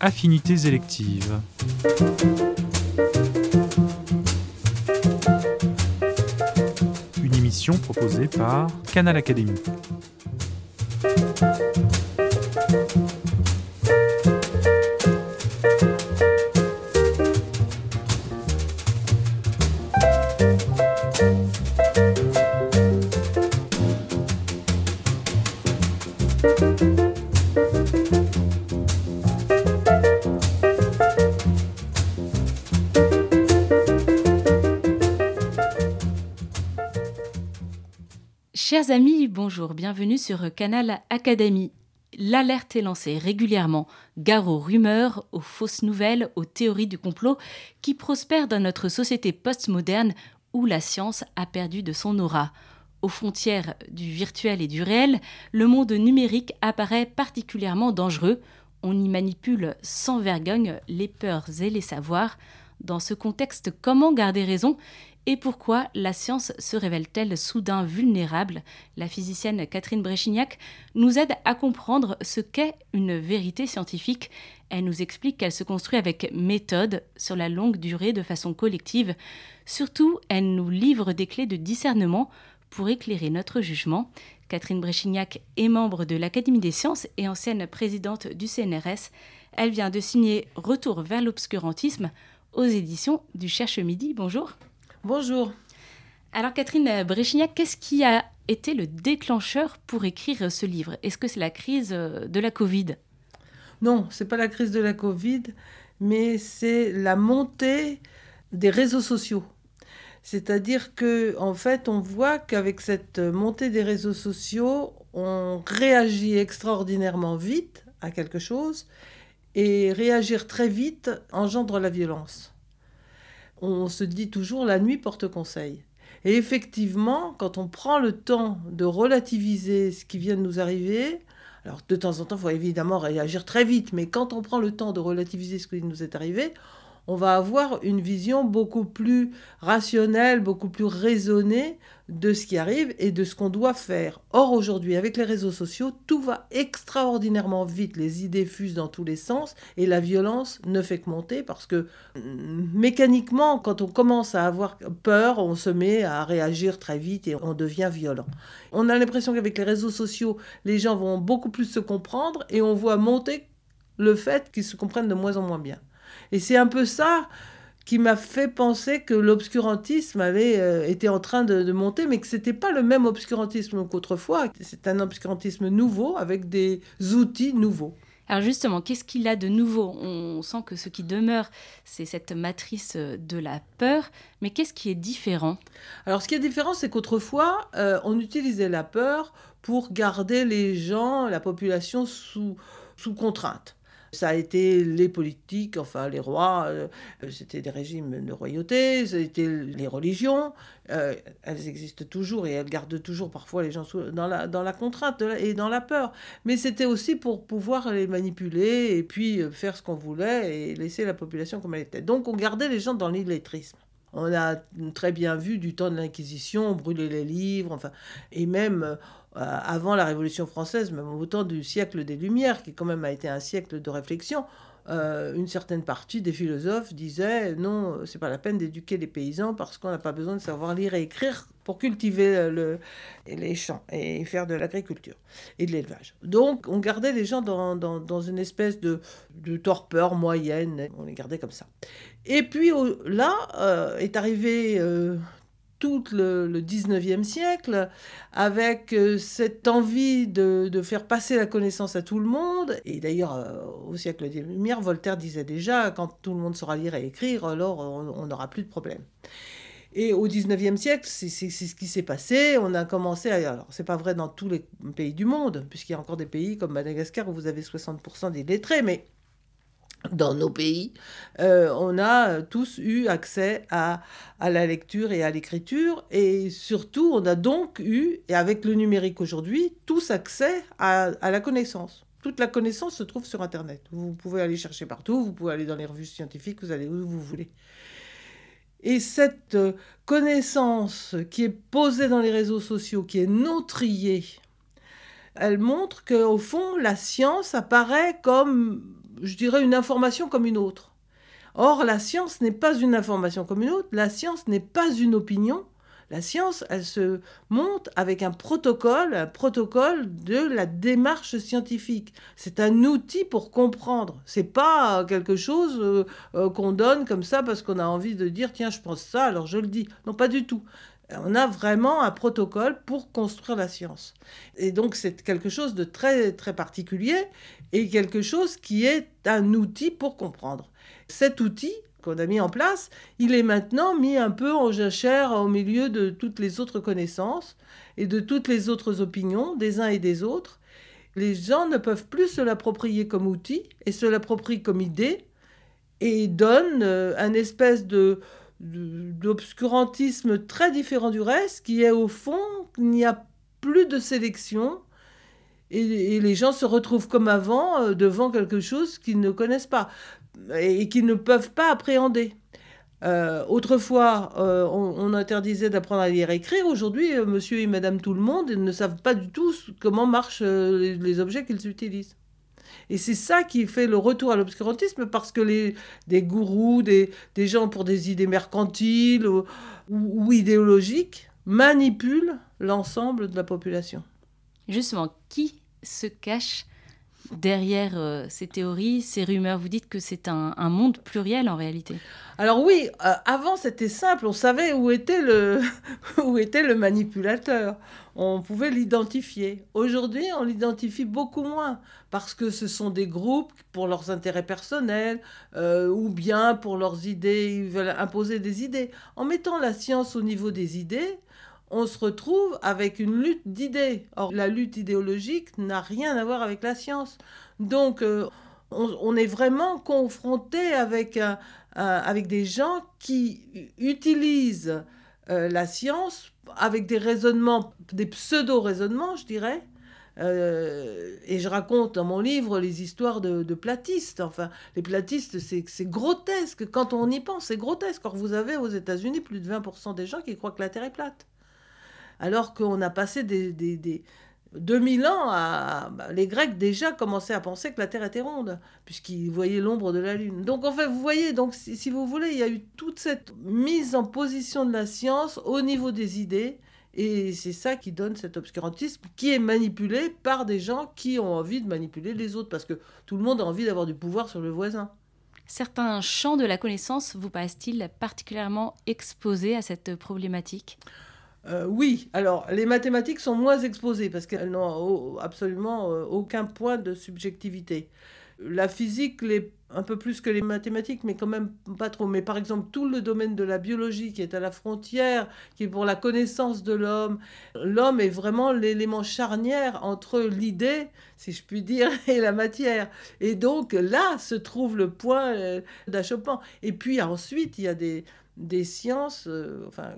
Affinités électives. Une émission proposée par Canal Académie. Amis, bonjour, bienvenue sur Canal Académie. L'alerte est lancée régulièrement, gare aux rumeurs, aux fausses nouvelles, aux théories du complot qui prospèrent dans notre société postmoderne où la science a perdu de son aura. Aux frontières du virtuel et du réel, le monde numérique apparaît particulièrement dangereux. On y manipule sans vergogne les peurs et les savoirs. Dans ce contexte, comment garder raison? Et pourquoi la science se révèle-t-elle soudain vulnérable? La physicienne Catherine Bréchignac nous aide à comprendre ce qu'est une vérité scientifique. Elle nous explique qu'elle se construit avec méthode, sur la longue durée, de façon collective. Surtout, elle nous livre des clés de discernement pour éclairer notre jugement. Catherine Bréchignac est membre de l'Académie des sciences et ancienne présidente du CNRS. Elle vient de signer Retour vers l'obscurantisme aux éditions du Cherche Midi. Bonjour. Bonjour. Alors Catherine Bréchignac, qu'est-ce qui a été le déclencheur pour écrire ce livre? Est-ce que c'est la crise de la Covid? Non, c'est pas la crise de la Covid, mais c'est la montée des réseaux sociaux. C'est-à-dire que en fait, on voit qu'avec cette montée des réseaux sociaux, on réagit extraordinairement vite à quelque chose et réagir très vite engendre la violence on se dit toujours la nuit porte conseil. Et effectivement, quand on prend le temps de relativiser ce qui vient de nous arriver, alors de temps en temps, il faut évidemment réagir très vite, mais quand on prend le temps de relativiser ce qui nous est arrivé, on va avoir une vision beaucoup plus rationnelle, beaucoup plus raisonnée de ce qui arrive et de ce qu'on doit faire. Or, aujourd'hui, avec les réseaux sociaux, tout va extraordinairement vite. Les idées fusent dans tous les sens et la violence ne fait que monter parce que mm, mécaniquement, quand on commence à avoir peur, on se met à réagir très vite et on devient violent. On a l'impression qu'avec les réseaux sociaux, les gens vont beaucoup plus se comprendre et on voit monter le fait qu'ils se comprennent de moins en moins bien. Et c'est un peu ça qui m'a fait penser que l'obscurantisme avait euh, été en train de, monter, mais que c'était pas le même obscurantisme qu'autrefois. C'est un obscurantisme nouveau avec des outils nouveaux. Alors justement, qu'est-ce qu'il a de nouveau? On sent que ce qui demeure, c'est cette matrice de la peur, mais qu'est-ce qui est différent? Alors ce qui est différent, c'est qu'autrefois, euh, on utilisait la peur pour garder les gens, la population sous, sous contrainte. Ça a été les politiques, enfin les rois, euh, c'était des régimes de royauté, c'était les religions. Euh, elles existent toujours et elles gardent toujours parfois les gens dans, la, dans la contrainte et dans la peur. Mais c'était aussi pour pouvoir les manipuler et puis euh, faire ce qu'on voulait et laisser la population comme elle était. Donc on gardait les gens dans l'illettrisme. On a très bien vu du temps de l'Inquisition, brûler les livres, enfin, et même euh, avant la Révolution française, même au temps du siècle des Lumières, qui quand même a été un siècle de réflexion, euh, une certaine partie des philosophes disaient non, c'est pas la peine d'éduquer les paysans parce qu'on n'a pas besoin de savoir lire et écrire pour cultiver le, les champs et faire de l'agriculture et de l'élevage. Donc on gardait les gens dans, dans, une espèce de, de, torpeur moyenne, on les gardait comme ça. Et puis là euh, est arrivé tout le, 19e siècle, avec euh, cette envie de, faire passer la connaissance à tout le monde. Et d'ailleurs, euh, au siècle des Lumières, Voltaire disait déjà, quand tout le monde saura lire et écrire, alors on n'aura plus de problème. Et au 19e siècle, c'est ce qui s'est passé. On a commencé à... Alors, c'est pas vrai dans tous les pays du monde, puisqu'il y a encore des pays comme Madagascar où vous avez 60% des lettrés, mais dans nos pays, euh, on a tous eu accès à, à la lecture et à l'écriture, et surtout, on a donc eu, et avec le numérique aujourd'hui, tous accès à, à, la connaissance. Toute la connaissance se trouve sur Internet. Vous pouvez aller chercher partout, vous pouvez aller dans les revues scientifiques, vous allez où vous voulez. Et cette connaissance qui est posée dans les réseaux sociaux, qui est non triée, elle montre qu'au fond, la science apparaît comme, je dirais, une information comme une autre. Or, la science n'est pas une information comme une autre, la science n'est pas une opinion, la science, elle se monte avec un protocole, un protocole de la démarche scientifique. C'est un outil pour comprendre. C'est pas quelque chose euh, euh, qu'on donne comme ça parce qu'on a envie de dire tiens, je pense ça, alors je le dis. Non, pas du tout. On a vraiment un protocole pour construire la science. Et donc c'est quelque chose de très très particulier et quelque chose qui est un outil pour comprendre. Cet outil, qu'on a mis en place, il est maintenant mis un peu en jachère au milieu de toutes les autres connaissances et de toutes les autres opinions des uns et des autres. Les gens ne peuvent plus se l'approprier comme outil et se l'approprient comme idée et donnent euh, un espèce de d'obscurantisme très différent du reste qui est au fond qu'il n'y a plus de sélection et, les gens se retrouvent comme avant euh, devant quelque chose qu'ils ne connaissent pas et qu'ils ne peuvent pas appréhender. Euh, autrefois, euh, on, interdisait d'apprendre à lire et écrire. Aujourd'hui, monsieur et madame tout le monde ne savent pas du tout comment marchent les, objets qu'ils utilisent. Et c'est ça qui fait le retour à l'obscurantisme, parce que les, des gourous, des, des gens pour des idées mercantiles ou, ou idéologiques manipulent l'ensemble de la population. Justement, qui se cache derrière euh, ces théories, ces rumeurs? Vous dites que c'est un, monde pluriel en réalité. Alors oui, euh, avant c'était simple, on savait où était le, où était le manipulateur. On pouvait l'identifier. Aujourd'hui, on l'identifie beaucoup moins parce que ce sont des groupes pour leurs intérêts personnels euh, ou bien pour leurs idées, ils veulent imposer des idées. En mettant la science au niveau des idées, on se retrouve avec une lutte d'idées. Or, la lutte idéologique n'a rien à voir avec la science. Donc, euh, on, est vraiment confronté avec, avec des gens qui utilisent euh, la science avec des raisonnements, des pseudo-raisonnements, je dirais. Euh, et je raconte dans mon livre les histoires de, de platistes. Enfin, les platistes, c'est grotesque. Quand on y pense, c'est grotesque. Or, vous avez aux États-Unis plus de 20% des gens qui croient que la Terre est plate alors qu'on a passé des, des, 2000 ans à... Bah, les Grecs déjà commençaient à penser que la Terre était ronde, puisqu'ils voyaient l'ombre de la Lune. Donc en fait, vous voyez, donc, si, vous voulez, il y a eu toute cette mise en position de la science au niveau des idées, et c'est ça qui donne cet obscurantisme qui est manipulé par des gens qui ont envie de manipuler les autres, parce que tout le monde a envie d'avoir du pouvoir sur le voisin. Certains champs de la connaissance vous paraissent-ils particulièrement exposés à cette problématique? Euh, oui, alors les mathématiques sont moins exposées parce qu'elles n'ont absolument euh, aucun point de subjectivité. La physique l'est un peu plus que les mathématiques, mais quand même pas trop. Mais par exemple, tout le domaine de la biologie qui est à la frontière, qui est pour la connaissance de l'homme, l'homme est vraiment l'élément charnière entre l'idée, si je puis dire, et la matière. Et donc là se trouve le point euh, d'achoppement. Et puis ensuite, il y a des, des sciences, enfin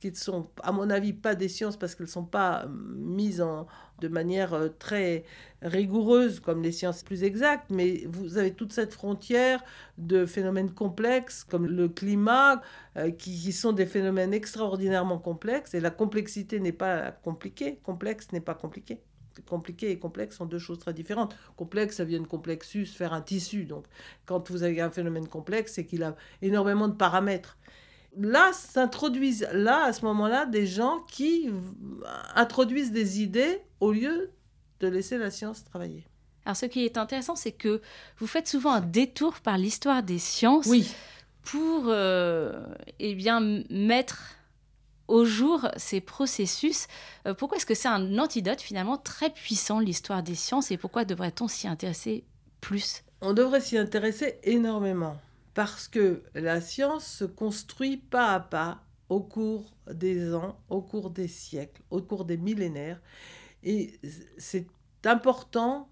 qui ne sont, à mon avis, pas des sciences parce qu'elles ne sont pas euh, mises en, de manière euh, très rigoureuse comme les sciences plus exactes, mais vous avez toute cette frontière de phénomènes complexes comme le climat, euh, qui, sont des phénomènes extraordinairement complexes, et la complexité n'est pas compliquée, complexe n'est pas compliqué. Compliqué et complexe sont deux choses très différentes. Complexe, ça vient de complexus, faire un tissu. Donc, quand vous avez un phénomène complexe, c'est qu'il a énormément de paramètres là s'introduisent, là, à ce moment-là, des gens qui introduisent des idées au lieu de laisser la science travailler. Alors, ce qui est intéressant, c'est que vous faites souvent un détour par l'histoire des sciences oui. pour euh, eh bien, mettre au jour ces processus. Euh, pourquoi est-ce que c'est un antidote finalement très puissant, l'histoire des sciences, et pourquoi devrait-on s'y intéresser plus? On devrait s'y intéresser énormément parce que la science se construit pas à pas au cours des ans, au cours des siècles, au cours des millénaires. Et c'est important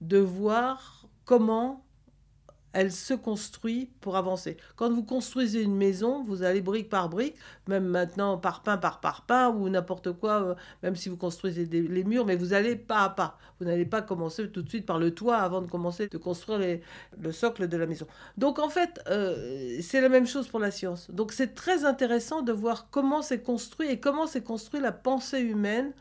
de voir comment elle se construit pour avancer. Quand vous construisez une maison, vous allez brique par brique, même maintenant parpaing par parpaing ou n'importe quoi, euh, même si vous construisez les murs, mais vous allez pas à pas. Vous n'allez pas commencer tout de suite par le toit avant de commencer de construire le socle de la maison. Donc en fait, euh, c'est la même chose pour la science. Donc c'est très intéressant de voir comment c'est construit et comment s'est construit la pensée humaine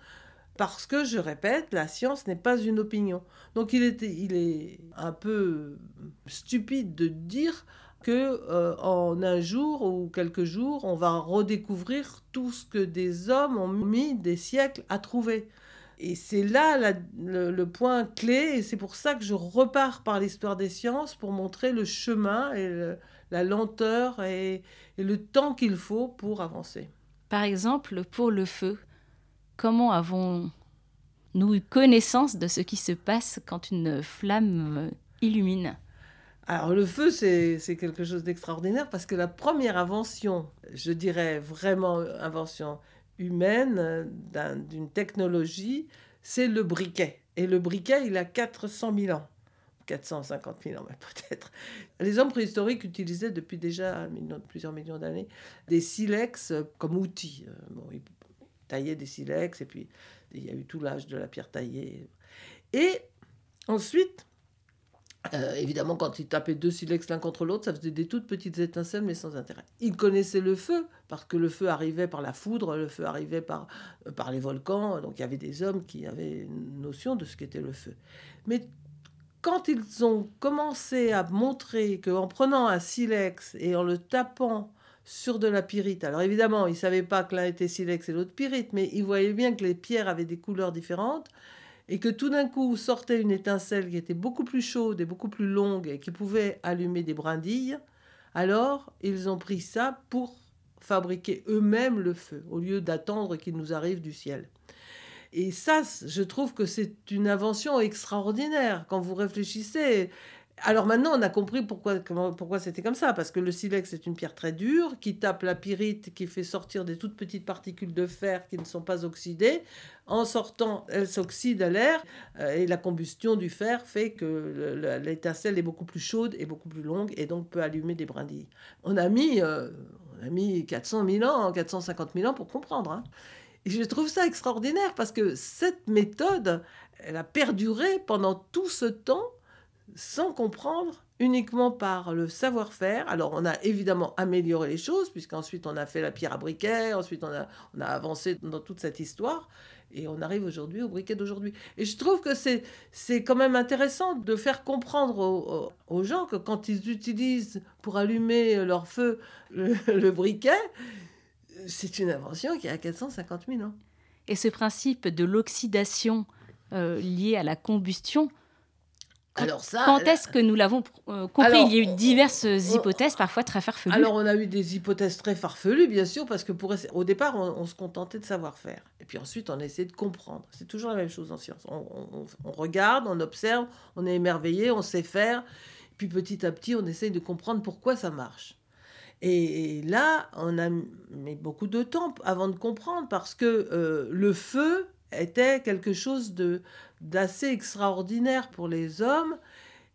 Parce que, je répète, la science n'est pas une opinion. Donc il, était, il est un peu stupide de dire que euh, en un jour ou quelques jours, on va redécouvrir tout ce que des hommes ont mis des siècles à trouver. Et c'est là le, point clé, et c'est pour ça que je repars par l'histoire des sciences pour montrer le chemin et la lenteur et le temps qu'il faut pour avancer. Par exemple, pour le feu, comment avons-nous eu connaissance de ce qui se passe quand une flamme illumine alors le feu, c'est quelque chose d'extraordinaire parce que la première invention, je dirais vraiment invention humaine d'une technologie, c'est le briquet. Et le briquet, il a 400 000 ans. 450 000 ans, peut-être. Les hommes préhistoriques utilisaient depuis déjà plusieurs millions d'années des silex comme outil. Euh, taillaient des silex et puis il y a eu tout l'âge de la pierre taillée. Et ensuite, euh, évidemment, quand ils tapaient deux silex l'un contre l'autre, ça faisait des toutes petites étincelles, mais sans intérêt. Ils connaissaient le feu, parce que le feu arrivait par la foudre, le feu arrivait par, euh, par les volcans, donc il y avait des hommes qui avaient une notion de ce qu'était le feu. Mais quand ils ont commencé à montrer qu'en prenant un silex et en le tapant sur de la pyrite, alors évidemment, ils ne savaient pas que l'un était silex et l'autre pyrite, mais ils voyaient bien que les pierres avaient des couleurs différentes, et que tout d'un coup sortait une étincelle qui était beaucoup plus chaude et beaucoup plus longue et qui pouvait allumer des brindilles, alors ils ont pris ça pour fabriquer eux-mêmes le feu, au lieu d'attendre qu'il nous arrive du ciel. Et ça, je trouve que c'est une invention extraordinaire quand vous réfléchissez. Alors maintenant, on a compris pourquoi, pourquoi c'était comme ça, parce que le silex est une pierre très dure qui tape la pyrite, qui fait sortir des toutes petites particules de fer qui ne sont pas oxydées. En sortant, elles s'oxydent à l'air euh, et la combustion du fer fait que l'étincelle est beaucoup plus chaude et beaucoup plus longue et donc peut allumer des brindilles. On a mis, euh, on a mis 400 000 ans, 450 000 ans pour comprendre. Hein. Et je trouve ça extraordinaire parce que cette méthode, elle a perduré pendant tout ce temps sans comprendre uniquement par le savoir-faire. Alors on a évidemment amélioré les choses, puisqu'ensuite on a fait la pierre à briquet, ensuite on a, avancé dans toute cette histoire, et on arrive aujourd'hui au briquet d'aujourd'hui. Et je trouve que c'est, c'est quand même intéressant de faire comprendre aux, gens que quand ils utilisent pour allumer leur feu le, briquet, c'est une invention qui a 450 000 ans. Et ce principe de l'oxydation euh, lié à la combustion, alors ça, quand est-ce que nous l'avons euh, compris Il y a eu diverses hypothèses, parfois très farfelues. Alors on a eu des hypothèses très farfelues, bien sûr, parce que pour, au départ, on, se contentait de savoir faire. Et puis ensuite, on essayait de comprendre. C'est toujours la même chose en science. On, regarde, on observe, on est émerveillé, on sait faire. Puis petit à petit, on essaye de comprendre pourquoi ça marche. Et, là, on a mis beaucoup de temps avant de comprendre, parce que euh, le feu était quelque chose de d'assez extraordinaire pour les hommes.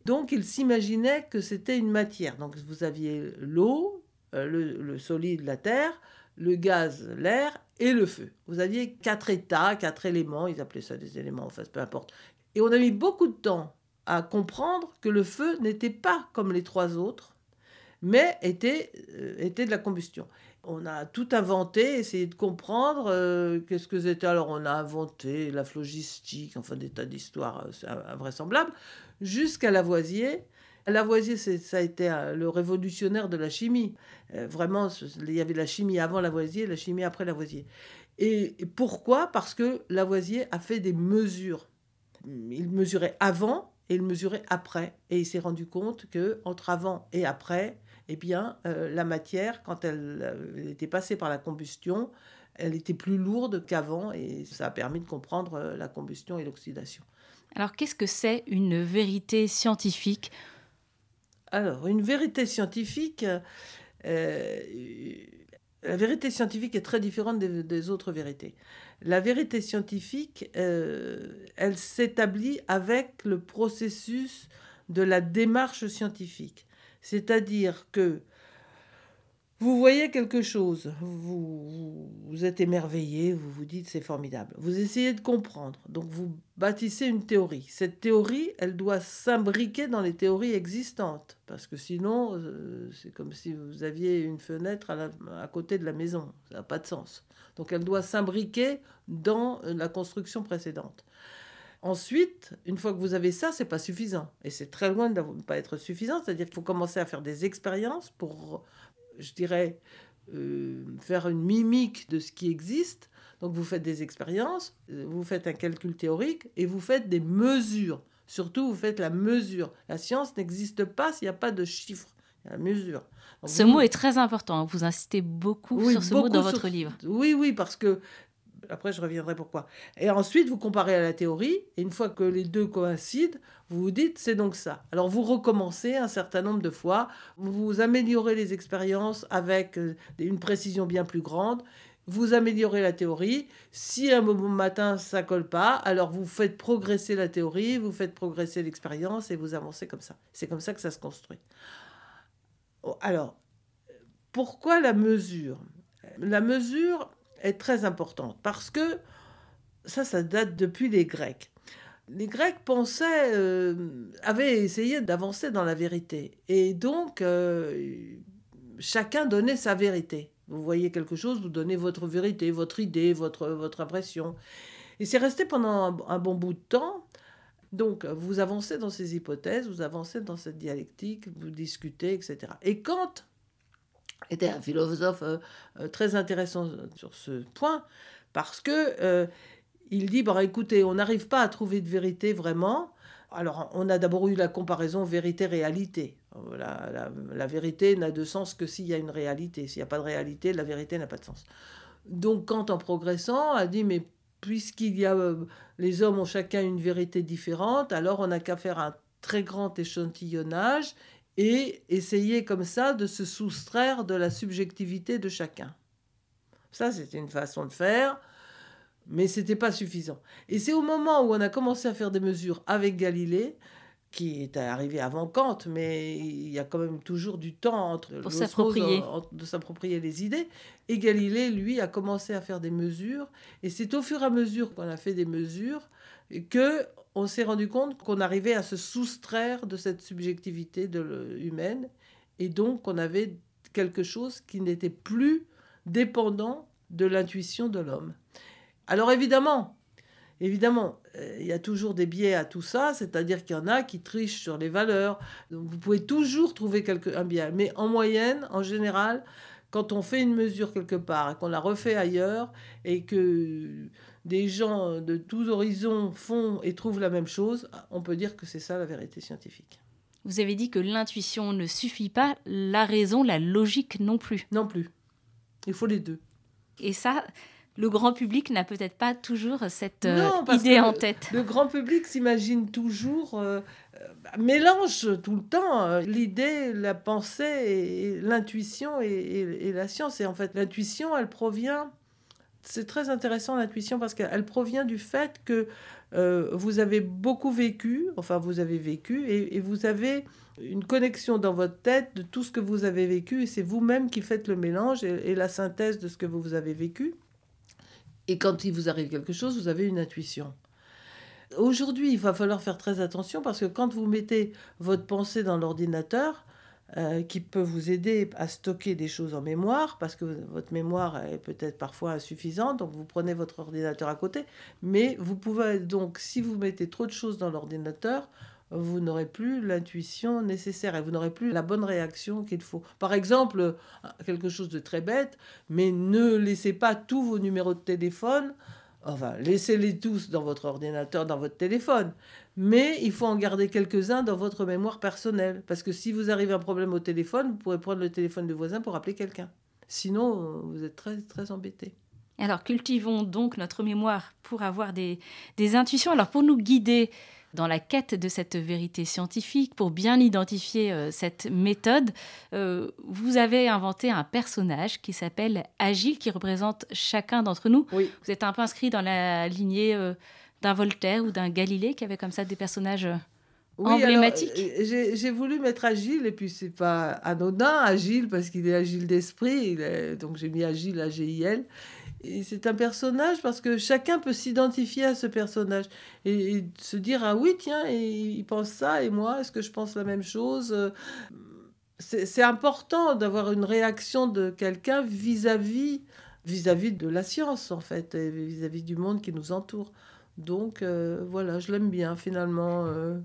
Donc ils s'imaginaient que c'était une matière. Donc vous aviez l'eau, euh, le, solide, la terre, le gaz, l'air et le feu. Vous aviez quatre états, quatre éléments, ils appelaient ça des éléments, enfin peu importe. Et on a mis beaucoup de temps à comprendre que le feu n'était pas comme les trois autres, mais était, euh, était de la combustion on a tout inventé, essayé de comprendre euh, qu'est-ce que c'était. Alors on a inventé la phlogistique, enfin des tas d'histoires euh, invraisemblables, jusqu'à Lavoisier. Lavoisier, ça a été euh, le révolutionnaire de la chimie. vraiment, il y avait la chimie avant Lavoisier, la chimie après Lavoisier. Et, et pourquoi? Parce que Lavoisier a fait des mesures. Il mesurait avant et il mesurait après. Et il s'est rendu compte que entre avant et après, eh bien, euh, la matière, quand elle, euh, était passée par la combustion, elle était plus lourde qu'avant et ça a permis de comprendre euh, la combustion et l'oxydation. Alors, qu'est-ce que c'est une vérité scientifique? Alors, une vérité scientifique, la vérité scientifique est très différente des, des autres vérités. La vérité scientifique, elle s'établit avec le processus de la démarche scientifique. C'est-à-dire que Vous voyez quelque chose, vous, vous, êtes émerveillé, vous vous dites c'est formidable. Vous essayez de comprendre, donc vous bâtissez une théorie. Cette théorie, elle doit s'imbriquer dans les théories existantes, parce que sinon, euh, c'est comme si vous aviez une fenêtre à, à côté de la maison, ça n'a pas de sens. Donc elle doit s'imbriquer dans la construction précédente. Ensuite, une fois que vous avez ça, c'est pas suffisant. Et c'est très loin de ne pas être suffisant. C'est-à-dire qu'il faut commencer à faire des expériences pour, je dirais, euh, faire une mimique de ce qui existe. Donc vous faites des expériences, vous faites un calcul théorique et vous faites des mesures. Surtout, vous faites la mesure. La science n'existe pas s'il n'y a pas de chiffres. La mesure. ce mot est très important. Vous insistez beaucoup sur ce mot dans votre livre. Oui, oui, parce que après, je reviendrai pourquoi. Et ensuite, vous comparez à la théorie, et une fois que les deux coïncident, vous vous dites, c'est donc ça. Alors, vous recommencez un certain nombre de fois, vous améliorez les expériences avec euh, une précision bien plus grande, vous améliorez la théorie. Si un moment matin, ça colle pas, alors vous faites progresser la théorie, vous faites progresser l'expérience, et vous avancez comme ça. C'est comme ça que ça se construit. Oh, alors, pourquoi la mesure? La mesure, est très importante parce que ça, ça date depuis les Grecs. Les Grecs pensaient, euh, avaient essayé d'avancer dans la vérité. Et donc, euh, chacun donnait sa vérité. Vous voyez quelque chose, vous donnez votre vérité, votre idée, votre, votre impression. Et c'est resté pendant un, bon bout de temps. Donc, vous avancez dans ces hypothèses, vous avancez dans cette dialectique, vous discutez, etc. Et quand était un philosophe euh, euh, très intéressant sur ce point, parce que euh, il dit, bon, écoutez, on n'arrive pas à trouver de vérité vraiment. Alors, on a d'abord eu la comparaison vérité-réalité. La, vérité n'a de sens que s'il y a une réalité. S'il n'y a pas de réalité, la vérité n'a pas de sens. Donc, Kant, en progressant, a dit, mais puisqu'il y a, les hommes ont chacun une vérité différente, alors on n'a qu'à faire un très grand échantillonnage et essayer comme ça de se soustraire de la subjectivité de chacun. Ça, c'était une façon de faire, mais ce n'était pas suffisant. Et c'est au moment où on a commencé à faire des mesures avec Galilée, qui est arrivé avant Kant, mais il y a quand même toujours du temps entre Pour s'approprier. de s'approprier les idées. Et Galilée, lui, a commencé à faire des mesures. Et c'est au fur et à mesure qu'on a fait des mesures que on s'est rendu compte qu'on arrivait à se soustraire de cette subjectivité de humaine et donc qu'on avait quelque chose qui n'était plus dépendant de l'intuition de l'homme. Alors évidemment, évidemment, euh, il y a toujours des biais à tout ça, c'est-à-dire qu'il y en a qui trichent sur les valeurs. vous pouvez toujours trouver quelque, un biais, mais en moyenne, en général, quand on fait une mesure quelque part et qu'on la refait ailleurs et que des gens de tous horizons font et trouvent la même chose, on peut dire que c'est ça la vérité scientifique. Vous avez dit que l'intuition ne suffit pas, la raison, la logique non plus. Non plus. Il faut les deux. Et ça, le grand public n'a peut-être pas toujours cette euh, idée en tête. Le, grand public s'imagine toujours, euh, euh, mélange tout le temps l'idée, la pensée, l'intuition et, et, la science. Et en fait, l'intuition, elle provient c'est très intéressant l'intuition parce qu'elle provient du fait que euh, vous avez beaucoup vécu, enfin vous avez vécu, et, vous avez une connexion dans votre tête de tout ce que vous avez vécu, et c'est vous-même qui faites le mélange et, la synthèse de ce que vous avez vécu. Et quand il vous arrive quelque chose, vous avez une intuition. Aujourd'hui, il va falloir faire très attention parce que quand vous mettez votre pensée dans l'ordinateur, euh, qui peut vous aider à stocker des choses en mémoire, parce que votre mémoire est peut-être parfois insuffisante, donc vous prenez votre ordinateur à côté, mais vous pouvez donc, si vous mettez trop de choses dans l'ordinateur, vous n'aurez plus l'intuition nécessaire et vous n'aurez plus la bonne réaction qu'il faut. Par exemple, quelque chose de très bête, mais ne laissez pas tous vos numéros de téléphone Enfin, laissez-les tous dans votre ordinateur, dans votre téléphone. Mais il faut en garder quelques-uns dans votre mémoire personnelle. Parce que si vous arrivez à un problème au téléphone, vous pourrez prendre le téléphone du voisin pour appeler quelqu'un. Sinon, vous êtes très, très embêté. Alors, cultivons donc notre mémoire pour avoir des, des intuitions. Alors, pour nous guider dans la quête de cette vérité scientifique, pour bien identifier euh, cette méthode, euh, vous avez inventé un personnage qui s'appelle Agile, qui représente chacun d'entre nous. Vous êtes un peu inscrit dans la lignée euh, d'un Voltaire ou d'un Galilée, qui avait comme ça des personnages emblématique. J'ai voulu mettre Agile, et puis c'est pas anodin, Agile, parce qu'il est agile d'esprit, donc j'ai mis Agile, A-G-I-L. Et c'est un personnage parce que chacun peut s'identifier à ce personnage et, se dire ah oui tiens il pense ça et moi est-ce que je pense la même chose c'est important d'avoir une réaction de quelqu'un vis-à-vis vis-à-vis de la science en fait vis-à-vis du monde qui nous entoure donc euh, voilà je l'aime bien finalement euh,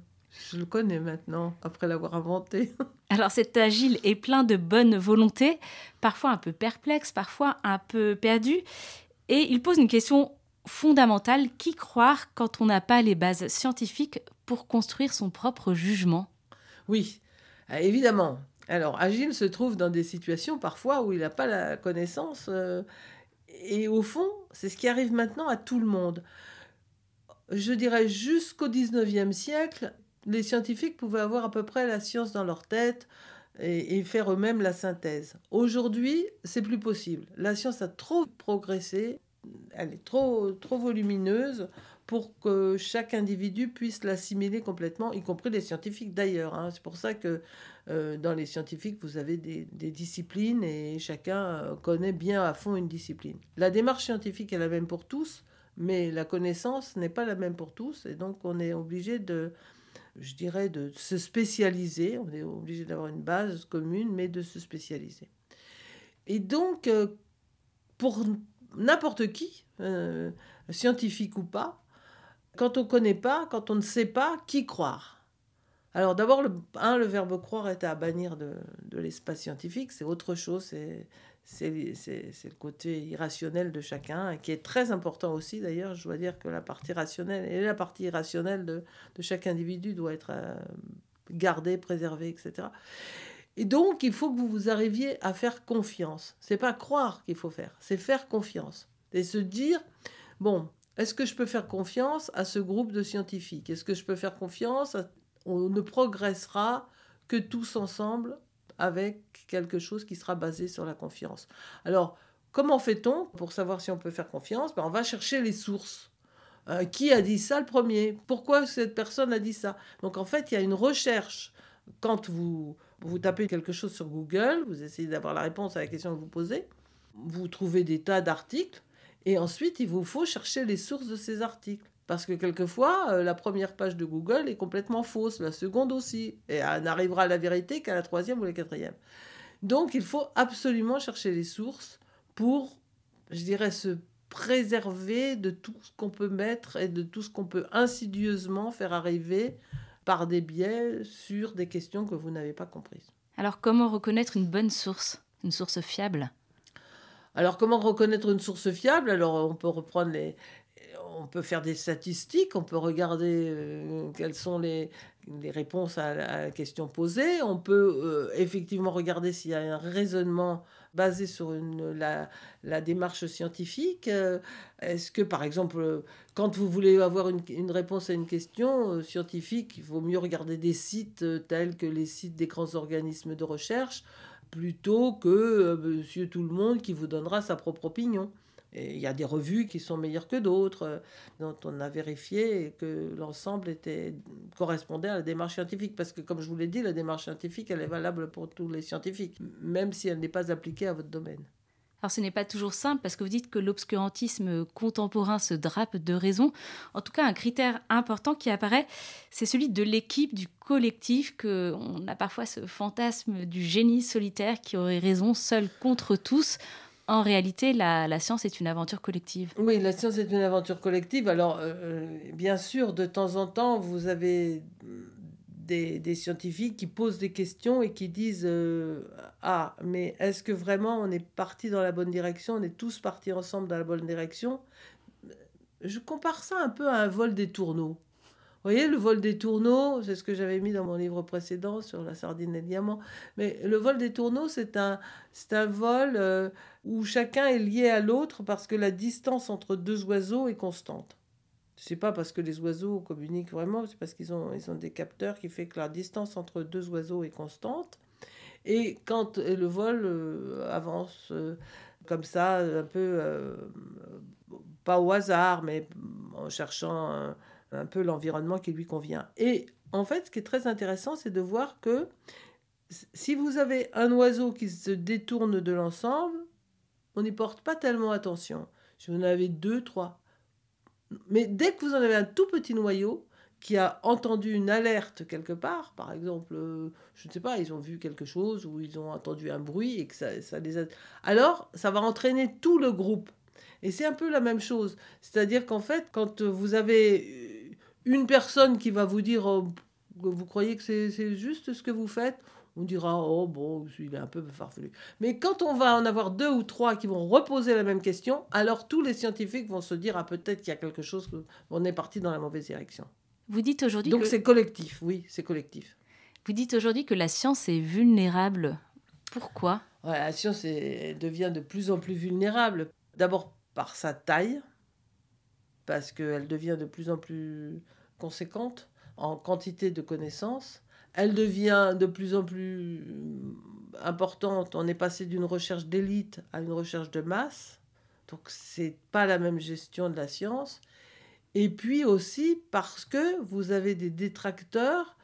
je le connais maintenant après l'avoir inventé alors cet agile est plein de bonne volonté parfois un peu perplexe parfois un peu perdu et il pose une question fondamentale qui croire quand on n'a pas les bases scientifiques pour construire son propre jugement? Oui évidemment alors, Agile se trouve dans des situations parfois où il n'a pas la connaissance. Euh, et au fond, c'est ce qui arrive maintenant à tout le monde. Je dirais jusqu'au 19e siècle, les scientifiques pouvaient avoir à peu près la science dans leur tête et, faire eux-mêmes la synthèse. Aujourd'hui, c'est plus possible. La science a trop progressé, elle est trop, trop volumineuse pour que chaque individu puisse l'assimiler complètement, y compris les scientifiques d'ailleurs. Hein. C'est pour ça que euh, dans les scientifiques, vous avez des, disciplines et chacun euh, connaît bien à fond une discipline. La démarche scientifique est la même pour tous, mais la connaissance n'est pas la même pour tous, et donc on est obligé de, je dirais, de se spécialiser. On est obligé d'avoir une base commune, mais de se spécialiser. Et donc, euh, pour n'importe qui, scientifique ou pas, quand on ne connaît pas, quand on ne sait pas, qui croire Alors d'abord, le, le verbe croire est à bannir de, l'espace scientifique, c'est autre chose, c'est, le côté irrationnel de chacun, qui est très important aussi d'ailleurs. Je dois dire que la partie rationnelle et la partie irrationnelle de, chaque individu doit être euh, gardée, préservée, etc. Et donc, il faut que vous arriviez à faire confiance. C'est pas croire qu'il faut faire, c'est faire confiance. Et se dire, bon, est-ce que je peux faire confiance à ce groupe de scientifiques? Est-ce que je peux faire confiance On ne progressera que tous ensemble avec quelque chose qui sera basé sur la confiance. Alors, comment fait-on pour savoir si on peut faire confiance? Ben, On va chercher les sources. Euh, qui a dit ça le premier? Pourquoi cette personne a dit ça? Donc en fait, il y a une recherche. Quand vous, vous tapez quelque chose sur Google, vous essayez d'avoir la réponse à la question que vous posez, vous trouvez des tas d'articles et ensuite, il vous faut chercher les sources de ces articles. Parce que quelquefois, euh, la première page de Google est complètement fausse, la seconde aussi. Et elle n'arrivera à la vérité qu'à la troisième ou la quatrième. Donc, il faut absolument chercher les sources pour, je dirais, se préserver de tout ce qu'on peut mettre et de tout ce qu'on peut insidieusement faire arriver par des biais sur des questions que vous n'avez pas comprises. Alors, comment reconnaître une bonne source, une source fiable? Alors, comment reconnaître une source fiable? Alors, on peut reprendre les. On peut faire des statistiques, on peut regarder euh, quelles sont les, réponses à la, question posée. On peut euh, effectivement regarder s'il y a un raisonnement basé sur la, démarche scientifique. Euh, est-ce que, par exemple, quand vous voulez avoir une, réponse à une question scientifique, il vaut mieux regarder des sites tels que les sites des grands organismes de recherche plutôt que monsieur tout le monde qui vous donnera sa propre opinion. Il y a des revues qui sont meilleures que d'autres, euh, dont on a vérifié que l'ensemble était correspondait à la démarche scientifique. Parce que, comme je vous l'ai dit, la démarche scientifique, elle est valable pour tous les scientifiques, même si elle n'est pas appliquée à votre domaine. Alors ce n'est pas toujours simple parce que vous dites que l'obscurantisme contemporain se drape de raison. En tout cas, un critère important qui apparaît, c'est celui de l'équipe, du collectif, que on a parfois ce fantasme du génie solitaire qui aurait raison seul contre tous. En réalité, la, science est une aventure collective. Oui, la science est une aventure collective. Alors, euh, euh, bien sûr, de temps en temps, vous avez des, scientifiques qui posent des questions et qui disent euh, Ah, mais est-ce que vraiment on est parti dans la bonne direction? On est tous partis ensemble dans la bonne direction? Je compare ça un peu à un vol des tourneaux. Vous voyez, le vol des tourneaux, c'est ce que j'avais mis dans mon livre précédent sur la sardine et le diamant. Mais le vol des tourneaux, c'est un, c'est un vol euh, où chacun est lié à l'autre parce que la distance entre deux oiseaux est constante. C'est pas parce que les oiseaux communiquent vraiment, c'est parce qu'ils ont, ils ont des capteurs qui fait que la distance entre deux oiseaux est constante. Et quand le vol euh, avance euh, comme ça, un peu, pas au hasard, mais en cherchant un peu l'environnement qui lui convient. Et en fait, ce qui est très intéressant, c'est de voir que si vous avez un oiseau qui se détourne de l'ensemble, on n'y porte pas tellement attention. Si vous en avez deux, trois. Mais dès que vous en avez un tout petit noyau, qui a entendu une alerte quelque part, par exemple, euh, je ne sais pas, ils ont vu quelque chose ou ils ont entendu un bruit et que ça, ça les a... Alors, ça va entraîner tout le groupe. Et c'est un peu la même chose. C'est-à-dire qu'en fait, quand vous avez une personne qui va vous dire, oh, vous croyez que c'est juste ce que vous faites, on dira, oh bon, il est un peu farfelu. Mais quand on va en avoir deux ou trois qui vont reposer la même question, alors tous les scientifiques vont se dire, ah peut-être qu'il y a quelque chose, on est parti dans la mauvaise direction. Vous dites aujourd'hui Donc c'est collectif, oui, c'est collectif. Vous dites aujourd'hui que la science est vulnérable. Pourquoi? La science devient de plus en plus vulnérable. D'abord par sa taille, parce qu'elle devient de plus en plus conséquente en quantité de connaissances. Elle devient de plus en plus importante. On est passé d'une recherche d'élite à une recherche de masse. Donc c'est pas la même gestion de la science. Et puis aussi parce que vous avez des détracteurs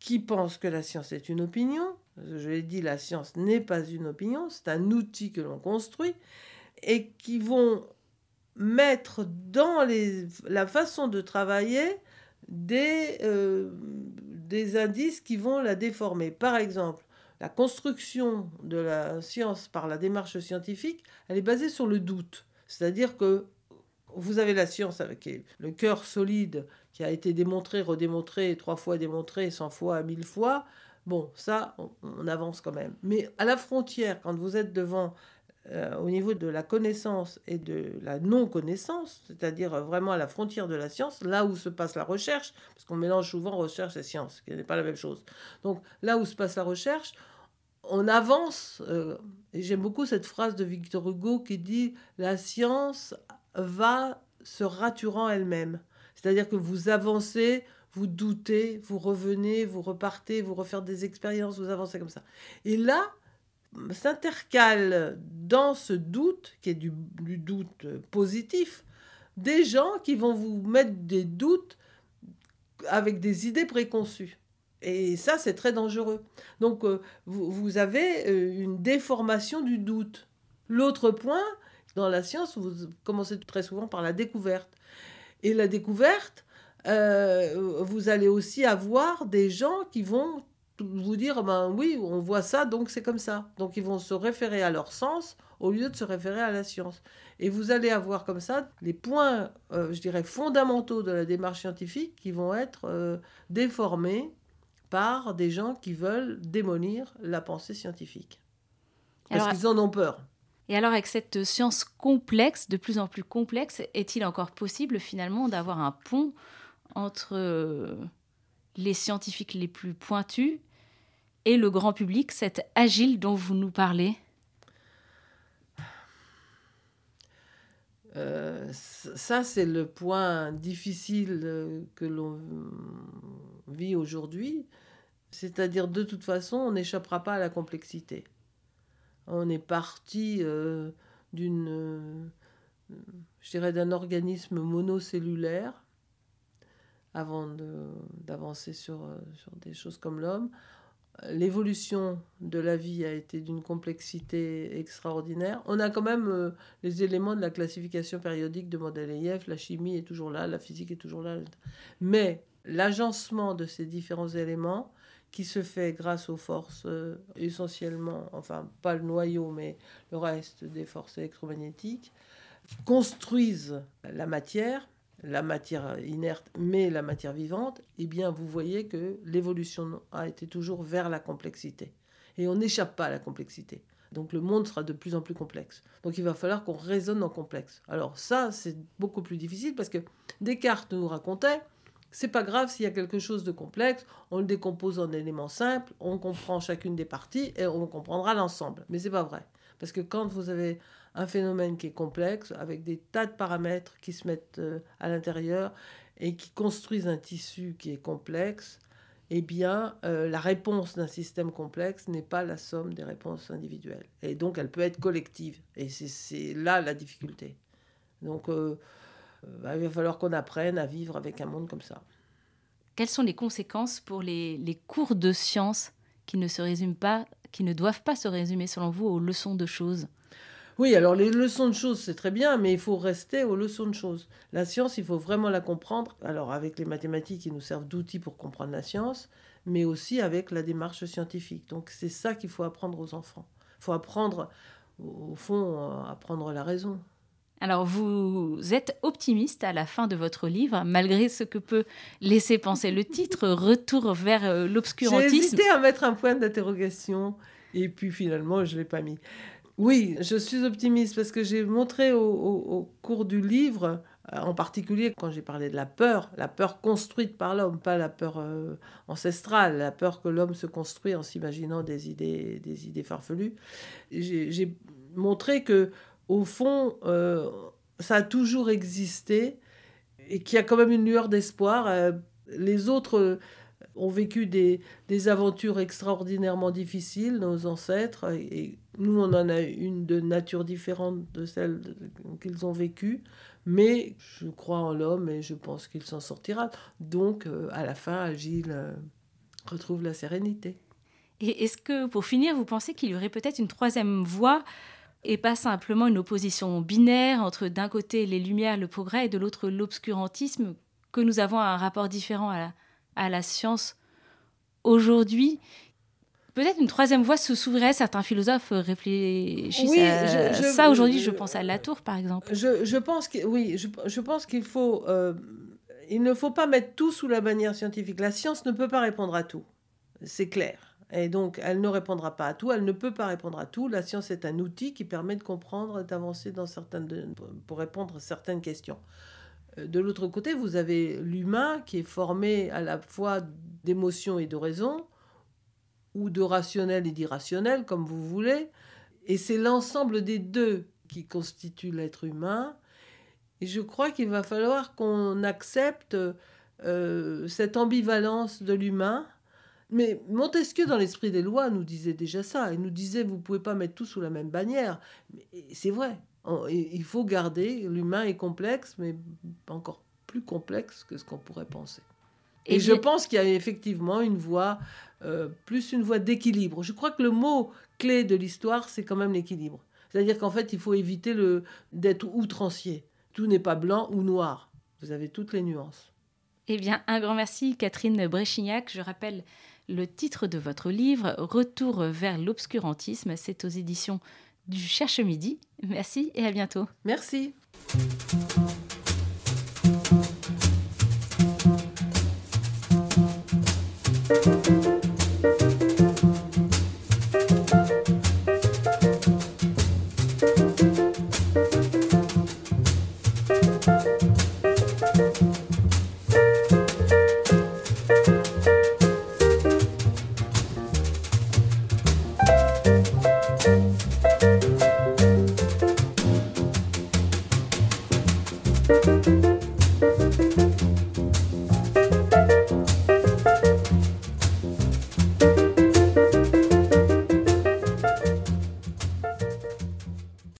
qui pensent que la science est une opinion. Je l'ai dit, la science n'est pas une opinion, c'est un outil que l'on construit et qui vont mettre dans la façon de travailler des, euh, des indices qui vont la déformer. Par exemple, la construction de la science par la démarche scientifique, elle est basée sur le doute. C'est-à-dire que vous avez la science avec le cœur solide qui a été démontré, redémontré, trois fois démontré, cent fois, mille fois. Bon, ça, on, avance quand même. Mais à la frontière, quand vous êtes devant, euh, au niveau de la connaissance et de la non-connaissance, c'est-à-dire vraiment à la frontière de la science, là où se passe la recherche, parce qu'on mélange souvent recherche et science, ce qui n'est pas la même chose. Donc là où se passe la recherche, on avance, euh, et j'aime beaucoup cette phrase de Victor Hugo qui dit La science va se raturant elle-même. C'est-à-dire que vous avancez, vous doutez, vous revenez, vous repartez, vous refaire des expériences, vous avancez comme ça. Et là, s'intercale dans ce doute, qui est du, doute positif, des gens qui vont vous mettre des doutes avec des idées préconçues. Et ça, c'est très dangereux. Donc, euh, vous, vous, avez euh, une déformation du doute. L'autre point, dans la science, vous commencez très souvent par la découverte. Et la découverte, euh, vous allez aussi avoir des gens qui vont vous dire, ben oui, on voit ça, donc c'est comme ça. Donc ils vont se référer à leur sens au lieu de se référer à la science. Et vous allez avoir comme ça les points, euh, je dirais, fondamentaux de la démarche scientifique qui vont être euh, déformés par des gens qui veulent démolir la pensée scientifique. Parce qu'ils en ont peur. Et alors, avec cette science complexe, de plus en plus complexe, est-il encore possible finalement d'avoir un pont entre euh, les scientifiques les plus pointus et le grand public, cet agile dont vous nous parlez euh, ça, c'est le point difficile euh, que l'on vit aujourd'hui. C'est-à-dire, de toute façon, on n'échappera pas à la complexité. On est parti euh, d'une, je dirais, d'un organisme monocellulaire avant d'avancer sur, sur des choses comme l'homme. L'évolution de la vie a été d'une complexité extraordinaire. On a quand même les éléments de la classification périodique de Mendeleïev, la chimie est toujours là, la physique est toujours là. Mais l'agencement de ces différents éléments qui se fait grâce aux forces euh, essentiellement, enfin pas le noyau, mais le reste des forces électromagnétiques, construisent la matière, la matière inerte, mais la matière vivante, eh bien vous voyez que l'évolution a été toujours vers la complexité. Et on n'échappe pas à la complexité. Donc le monde sera de plus en plus complexe. Donc il va falloir qu'on raisonne en complexe. Alors ça, c'est beaucoup plus difficile parce que Descartes nous racontait c'est pas grave s'il y a quelque chose de complexe, on le décompose en éléments simples, on comprend chacune des parties et on comprendra l'ensemble. Mais c'est pas vrai. Parce que quand vous avez un phénomène qui est complexe, avec des tas de paramètres qui se mettent euh, à l'intérieur et qui construisent un tissu qui est complexe, eh bien, euh, la réponse d'un système complexe n'est pas la somme des réponses individuelles. Et donc, elle peut être collective. Et c'est là la difficulté. Donc, euh, il va falloir qu'on apprenne à vivre avec un monde comme ça. Quelles sont les conséquences pour les, les cours de sciences qui ne se résument pas, qui ne doivent pas se résumer selon vous aux leçons de choses? Oui, alors les leçons de choses, c'est très bien, mais il faut rester aux leçons de choses. La science, il faut vraiment la comprendre. Alors avec les mathématiques, qui nous servent d'outils pour comprendre la science, mais aussi avec la démarche scientifique. Donc c'est ça qu'il faut apprendre aux enfants. Il faut apprendre, au fond, apprendre la raison. Alors vous êtes optimiste à la fin de votre livre, malgré ce que peut laisser penser le titre, Retour vers euh, l'obscurantisme. J'ai hésité à mettre un point d'interrogation, et puis finalement je ne l'ai pas mis. Oui, je suis optimiste parce que j'ai montré au, cours du livre, euh, en particulier quand j'ai parlé de la peur, la peur construite par l'homme, pas la peur euh, ancestrale, la peur que l'homme se construit en s'imaginant des idées, des idées farfelues. J'ai montré que, au fond, euh, ça a toujours existé et qu'il y a quand même une lueur d'espoir. les autres ont vécu des, aventures extraordinairement difficiles, nos ancêtres, et nous, on en a une de nature différente de celle qu'ils ont vécue, mais je crois en l'homme et je pense qu'il s'en sortira. Donc, euh, à la fin, Agile euh, retrouve la sérénité. Et est-ce que, pour finir, vous pensez qu'il y aurait peut-être une troisième voie et pas simplement une opposition binaire entre d'un côté les lumières, le progrès, et de l'autre l'obscurantisme, que nous avons un rapport différent à la, à la science aujourd'hui. Peut-être une troisième voie se s'ouvrirait, certains philosophes réfléchissent à ça. Aujourd'hui, je pense à Latour, par exemple. Je, pense que, oui, je, pense qu'il faut... Euh, il ne faut pas mettre tout sous la bannière scientifique. La science ne peut pas répondre à tout. C'est clair. Et donc, elle ne répondra pas à tout, elle ne peut pas répondre à tout. La science est un outil qui permet de comprendre, d'avancer dans certaines, pour répondre à certaines questions. Euh, de l'autre côté, vous avez l'humain qui est formé à la fois d'émotions et de raison, ou de rationnel et d'irrationnel, comme vous voulez. Et c'est l'ensemble des deux qui constitue l'être humain. Et je crois qu'il va falloir qu'on accepte euh, cette ambivalence de l'humain. Mais Montesquieu, dans l'esprit des lois, nous disait déjà ça. Il nous disait, vous pouvez pas mettre tout sous la même bannière. C'est vrai il faut garder, l'humain est complexe, mais encore plus complexe que ce qu'on pourrait penser. Et, je pense qu'il y a effectivement une voie, euh, plus une voie d'équilibre. Je crois que le mot clé de l'histoire, c'est quand même l'équilibre. C'est-à-dire qu'en fait, il faut éviter le, d'être outrancier. Tout n'est pas blanc ou noir. Vous avez toutes les nuances. Eh bien, un grand merci, Catherine Bréchignac. Je rappelle le titre de votre livre, Retour vers l'obscurantisme. C'est aux éditions du Cherche Midi. Merci et à bientôt. Merci.